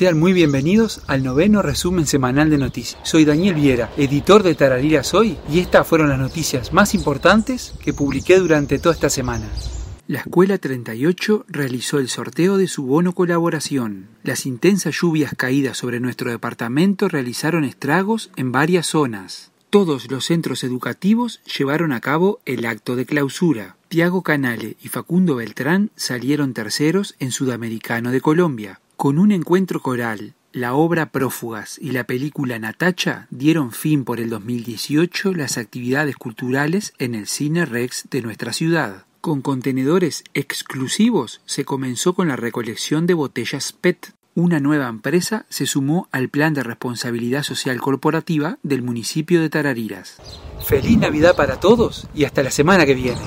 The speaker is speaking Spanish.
Sean muy bienvenidos al noveno resumen semanal de noticias. Soy Daniel Viera, editor de Tarariras Hoy, y estas fueron las noticias más importantes que publiqué durante toda esta semana. La Escuela 38 realizó el sorteo de su bono colaboración. Las intensas lluvias caídas sobre nuestro departamento realizaron estragos en varias zonas. Todos los centros educativos llevaron a cabo el acto de clausura. Tiago Canale y Facundo Beltrán salieron terceros en Sudamericano de Colombia. Con un encuentro coral, la obra Prófugas y la película Natacha dieron fin por el 2018 las actividades culturales en el Cine Rex de nuestra ciudad. Con contenedores exclusivos se comenzó con la recolección de botellas PET. Una nueva empresa se sumó al plan de responsabilidad social corporativa del municipio de Tarariras. Feliz Navidad para todos y hasta la semana que viene.